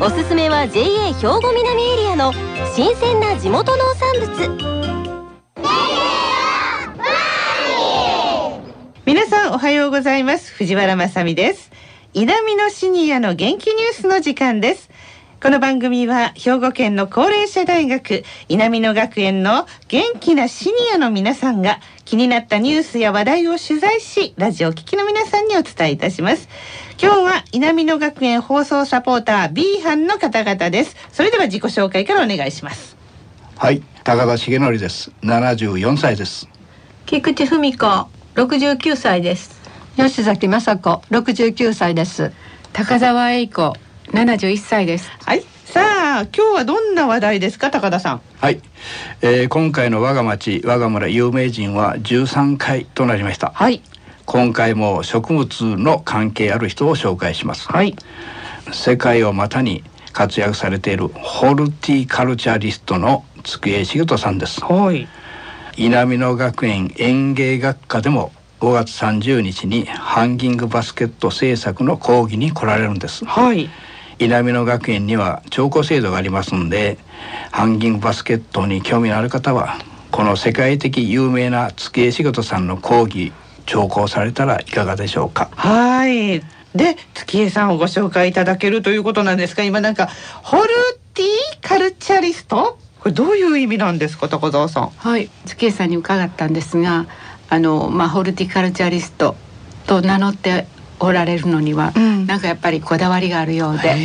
おすすめは JA 兵庫南エリアの新鮮な地元農産物。皆さんおはようございます。藤原まさです。南のシニアの元気ニュースの時間です。この番組は兵庫県の高齢者大学南野学園の元気なシニアの皆さんが気になったニュースや話題を取材しラジオ聴きの皆さんにお伝えいたします。今日は南野学園放送サポーター B 班の方々です。それでは自己紹介からお願いします。はい高田重則です。74歳です。菊池文子69歳です。吉崎雅子69歳です。高澤栄子71歳です。はい。さあ今日はどんな話題ですか高田さん？はい、えー、今回の我が町我が村有名人は13回となりました。はい。今回も植物の関係ある人を紹介します。はい。世界を股に活躍されているホルティカルチャリストの机重人さんです。はい。南野学園園芸学科でも5月30日にハンギングバスケット制作の講義に来られるんです。はい南野学園には聴講制度がありますんでハンギングバスケットに興味のある方はこの世界的有名な月江仕事さんの講義聴講されたらいかがでしょうか？はい。で月江さんをご紹介いただけるということなんですが今なんかホルティカルチャリスト？これどういう意味なんですか高澤さん。はい。月江さんに伺ったんですがあのまあホルティカルチャリストと名乗っておられるのには、うん。なんかやっぱりこだわりがあるようで、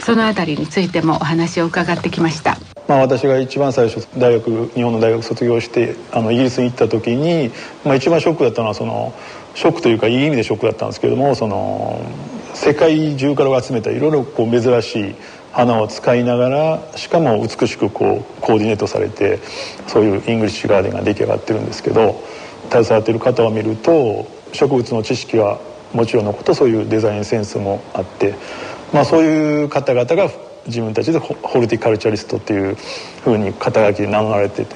そのあたりについてもお話を伺ってきました。まあ、私が一番最初大学日本の大学卒業してあのイギリスに行った時に、まあ、一番ショックだったのはそのショックというかいい意味でショックだったんですけれどもその世界中から集めたいろいろこう珍しい花を使いながらしかも美しくこうコーディネートされてそういうイングリッシュガーデンが出来上がってるんですけど携わっている方を見ると植物の知識はもちろんのことそういうデザインセンスもあって、まあ、そういう方々が自分たちでホルティカルチャリストっていうふうに肩書きで名乗られてて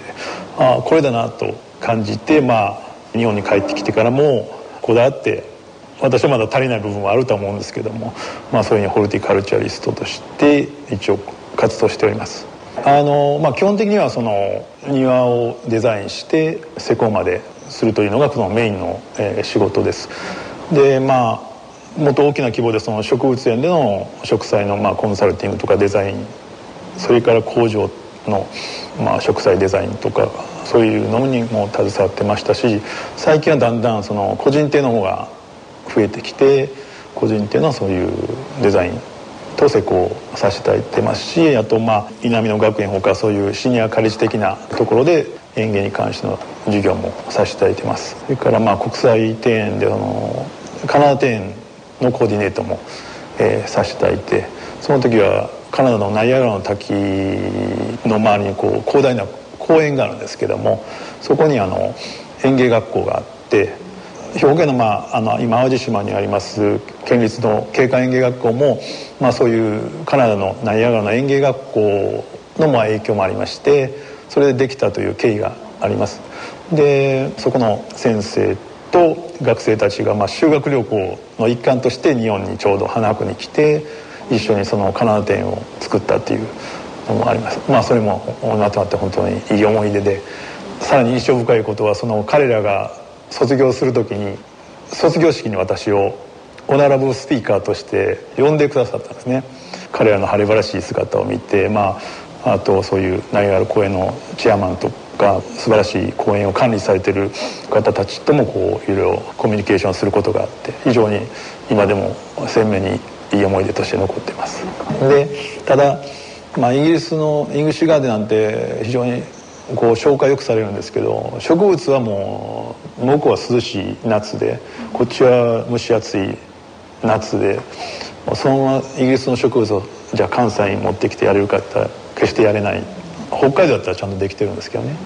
ああこれだなと感じて、まあ、日本に帰ってきてからもこだわって私はまだ足りない部分はあると思うんですけども、まあ、そういうふうにホルティカルチャリストとして一応活動しております。あのまあ、基本的にはその庭をデザインして施工までするというのがこのメインの、え仕事ですでまあもっと大きな規模でその植物園での植栽のまあコンサルティングとかデザインそれから工場のまあ植栽デザインとかそういうのにも携わってましたし最近はだんだんその個人店の方が増えてきて個人店のそういうデザインと施工させていただいてますしあとまあ南の学園ほかそういうシニアカレッジ的なところで園芸に関しての授業もさせていただいてます。それからまあ国際庭園であのカナダ庭園のコーディネートも、えーさせていただいてその時はカナダのナイアガラの滝の周りにこう広大な公園があるんですけどもそこにあの園芸学校があって兵庫県の,、まあ、あの今淡路島にあります県立の景観園芸学校も、まあ、そういうカナダのナイアガラの園芸学校のまあ影響もありましてそれでできたという経緯があります。でそこの先生と学生たちがまあ修学旅行の一環として日本にちょうど花博に来て一緒にそのカナダ店を作ったっていうのもあります。まあそれも今となって本当にいい思い出でさらに印象深いことはその彼らが卒業する時に卒業式に私をオナラブスピーカーとして呼んでくださったんですね。彼らの晴れ晴らしい姿を見てまああとそういうナイアガラ公園のチェアマンとか素晴らしい公園を管理されてる方たちともこういろいろコミュニケーションすることがあって非常に今でも鮮明にいい思い出として残っています。でただ、まあ、イギリスのイングシュガーデンなんて非常にこう紹介よくされるんですけど植物はもう向こうは涼しい夏でこっちは蒸し暑い夏でそのままイギリスの植物をじゃあ関西に持ってきてやれるかって決してやれない。北海道だったらちゃんとできてるんですけどね。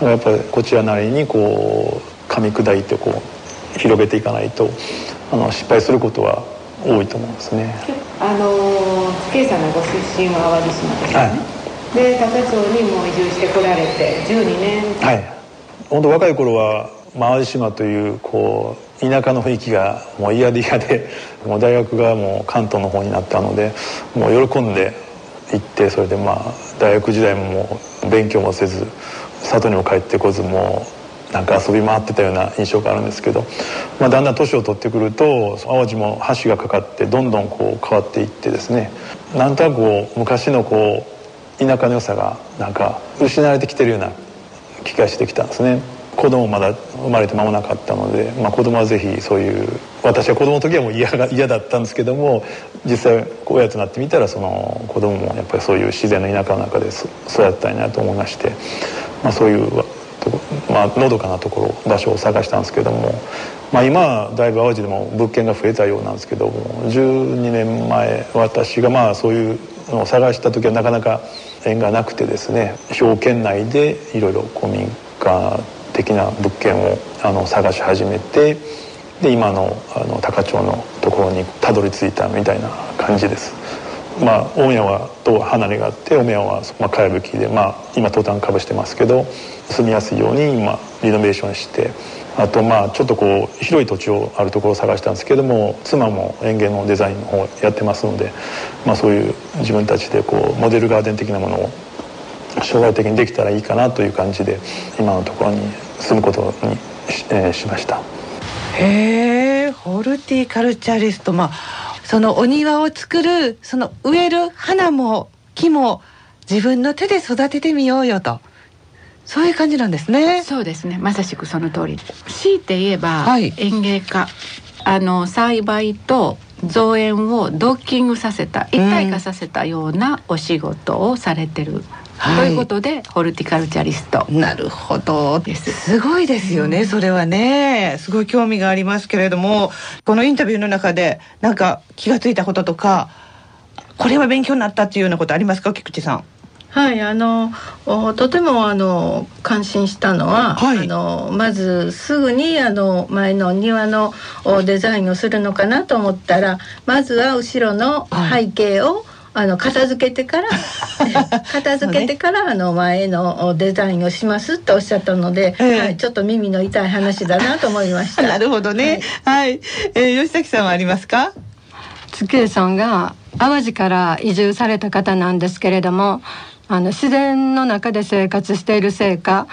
やっぱりこちらなりにこう噛み砕いてこう広げていかないとあの失敗することは多いと思うんですね。あの圭さんのご出身は淡路島ですよね、はい、で高町にも移住してこられて12年。はい。本当若い頃は淡路島というこう田舎の雰囲気がもう嫌で嫌でもう大学がもう関東の方になったのでもう喜んで行ってそれでまあ大学時代も勉強もせず里にも帰ってこずもうなんか遊び回ってたような印象があるんですけど、まあ、だんだん年を取ってくると淡路も橋がかかってどんどんこう変わっていってですねなんとなく昔のこう田舎の良さがなんか失われてきてるような気がしてきたんですね。子供まだ生まれて間もなかったので、まあ、子供はぜひそういう私は子供の時はもう嫌が嫌だったんですけども実際親となってみたらその子供もやっぱりそういう自然の田舎の中で育ったいなと思いまして、まあ、そういうまあのどかなところ場所を探したんですけども、まあ、今はだいぶ淡路でも物件が増えたようなんですけども12年前私がまあそういうのを探した時はなかなか縁がなくてですね兵庫県内でいろいろ古民家的な物件をあの探し始めてで今のあの高町のところにたどり着いたみたいな感じです。まあ、大宮はと離れがあって大宮は、まあ、かやぶきで、まあ、今トタンかぶしてますけど住みやすいように今リノベーションしてあとまあちょっとこう広い土地をあるところを探したんですけども妻も園芸のデザインの方やってますので、まあ、そういう自分たちでこうモデルガーデン的なものを将来的にできたらいいかなという感じで今のところに住むことにし,、えー、しました。へえホルティカルチャリスト。まあそのお庭を作るその植える花も木も自分の手で育ててみようよと。そういう感じなんですね。そうですね。まさしくその通り。強いて言えば、はい、園芸家。あの栽培と造園をドッキングさせた一体化させたようなお仕事をされてるはい、ということでホルティカルチャリスト。なるほど。すごいですよね、うん、それはね。すごい興味がありますけれどもこのインタビューの中でなんか気が付いたこととかこれは勉強になったっていうようなことありますか？菊池さん。はいあのとてもあの感心したのは、はい、あのまずすぐにあの前の庭のデザインをするのかなと思ったらまずは後ろの背景を、はいあの片付けてから片付けてから、ね、あの前のデザインをしますっておっしゃったので、えー、はい、ちょっと耳の痛い話だなと思いました。なるほどね。はい、はい、えー、吉崎さんはありますか？月江さんが淡路から移住された方なんですけれども、あの自然の中で生活しているせいか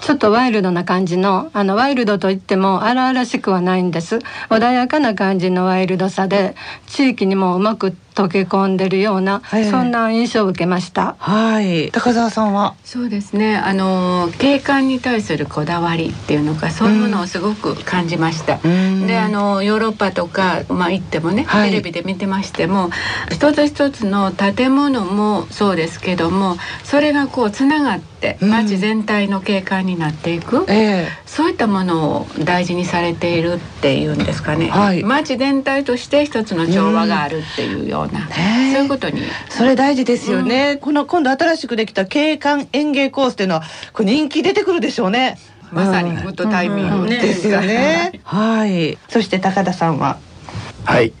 ちょっとワイルドな感じのあのワイルドといっても荒々しくはないんです穏やかな感じのワイルドさで地域にもうまく溶け込んでるような、はい、そんな印象を受けました。はい。高澤さんは？そうですね。あの景観に対するこだわりっていうのかそういうものをすごく感じました、うん、であのヨーロッパとかまあ行ってもね、はい、テレビで見てましても一つ一つの建物もそうですけどもそれがこうつながって街全体の景観になっていく、うんえ。ー、そういったものを大事にされているっていうんですかね、はい、街全体として一つの調和があるっていうような、そういうことに。それ大事ですよね、うん、この今度新しくできた景観園芸コースっていうのはこれ人気出てくるでしょうね。まさにグッドタイミング、ね、ですよね。はい。そして高田さんは？はい。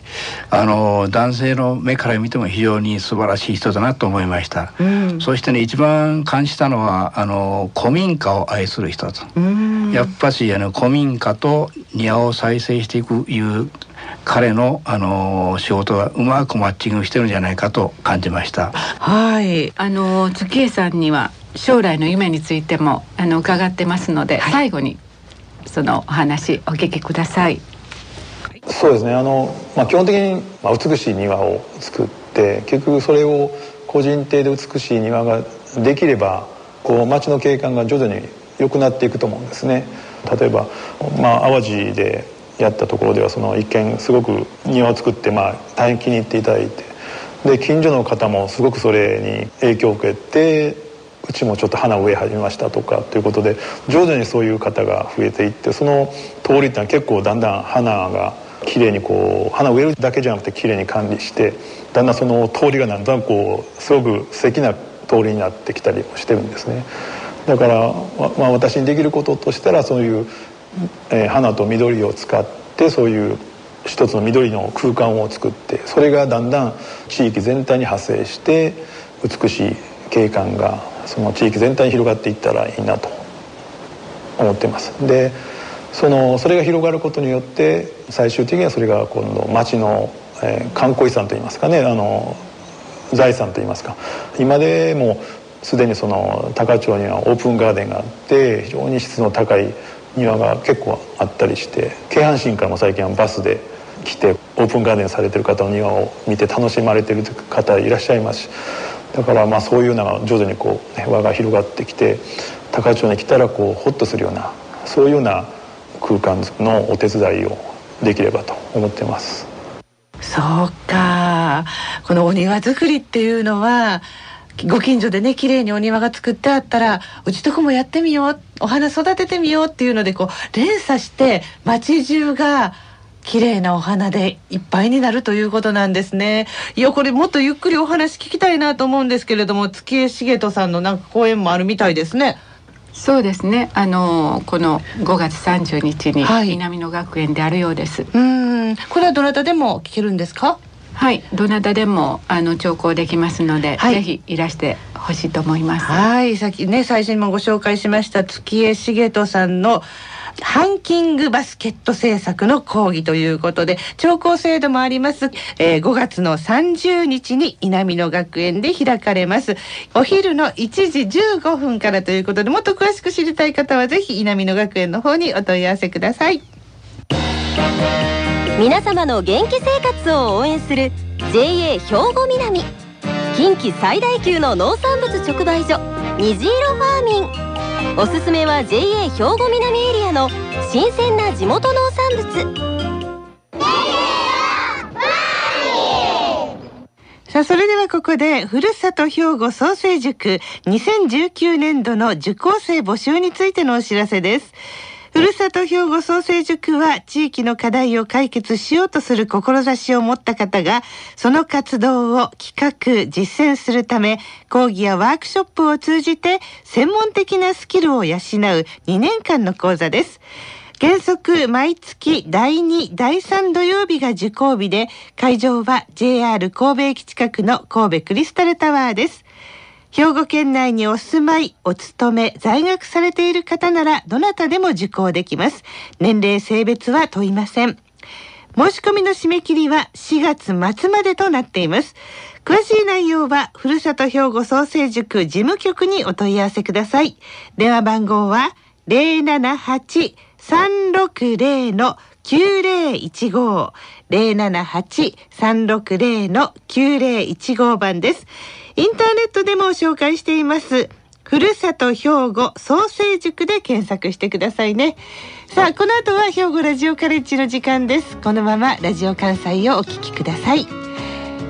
あの男性の目から見ても非常に素晴らしい人だなと思いました、うん、そしてね一番感じたのはあの古民家を愛する人と、やっぱしあの古民家と庭を再生していくいう彼のあの仕事がうまくマッチングしてるんじゃないかと感じました。はい。あの月江さんには将来の夢についてもあの伺ってますので、はい、最後にそのお話お聞きください。そうですね。あの、まあ、基本的に、まあ、美しい庭を作って結局それを個人邸で美しい庭ができればこう街の景観が徐々に良くなっていくと思うんですね。例えば、まあ、淡路でやったところではその一見すごく庭を作って、まあ、大変気に入っていただいて。で近所の方もすごくそれに影響を受けてうちもちょっと花を植え始めましたとかということで徐々にそういう方が増えていってその通りっていうのは結構だんだん花がきれいにこう花植えるだけじゃなくてきれいに管理してだんだんその通りがなんとなくこうすごく素敵な通りになってきたりもしてるんですね。だから、まあ、私にできることとしたらそういう、えー、花と緑を使ってそういう一つの緑の空間を作ってそれがだんだん地域全体に派生して美しい景観がその地域全体に広がっていったらいいなと思ってます。でそのそれが広がることによって最終的にはそれが今度町の、えー、観光遺産といいますかねあの財産といいますか。今でもすでにその高町にはオープンガーデンがあって非常に質の高い庭が結構あったりして京阪神からも最近はバスで来てオープンガーデンされてる方の庭を見て楽しまれてる方いらっしゃいますしだからまあそういうのが徐々にこう、ね、輪が広がってきて高町に来たらこうホッとするようなそういうような空間のお手伝いをできればと思ってます。そうかこのお庭作りっていうのはご近所でね綺麗にお庭が作ってあったらうちとこもやってみようお花育ててみようっていうのでこう連鎖して街中が綺麗なお花でいっぱいになるということなんですねいやこれもっとゆっくりお話聞きたいなと思うんですけれども月江茂人さんのなんか講演もあるみたいですねそうですね。あのこの5月30日に南野学園であるようです。はい、うん、これはどなたでも聞けるんですか？はい、どなたでもあの聴講できますので、はい、ぜひいらしてほしいと思います。はい、さっきね最初にもご紹介しました月江茂人さんのハンキングバスケット製作の講義ということで聴講制度もあります、えー、5月の30日に稲美野学園で開かれます。お昼の1時15分からということでもっと詳しく知りたい方はぜひ稲美野学園の方にお問い合わせください皆様の元気生活を応援する JA 兵庫南。近畿最大級の農産物直売所虹色ファーミン。おすすめは JA 兵庫南エリアの新鮮な地元農産物。さあそれではここでふるさと兵庫創生塾2019年度の受講生募集についてのお知らせですふるさと兵庫創生塾は地域の課題を解決しようとする志を持った方がその活動を企画実践するため講義やワークショップを通じて専門的なスキルを養う2年間の講座です原則毎月第2、第3土曜日が受講日で会場は JR 神戸駅近くの神戸クリスタルタワーです。兵庫県内にお住まい、お勤め、在学されている方ならどなたでも受講できます。年齢、性別は問いません。申し込みの締め切りは4月末までとなっています。詳しい内容は、ふるさと兵庫創生塾事務局にお問い合わせください。電話番号は078-360-9015 078-360-9015番です。インターネットでも紹介しています。ふるさと兵庫創生塾で検索してくださいね。さあ、この後は兵庫ラジオカレッジの時間です。このままラジオ関西をお聞きください。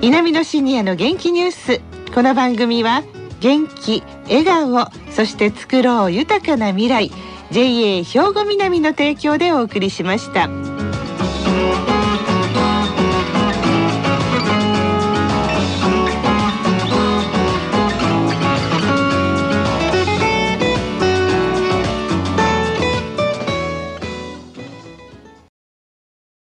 南のシニアの元気ニュース。この番組は元気、笑顔、そして作ろう豊かな未来。JA 兵庫南の提供でお送りしました。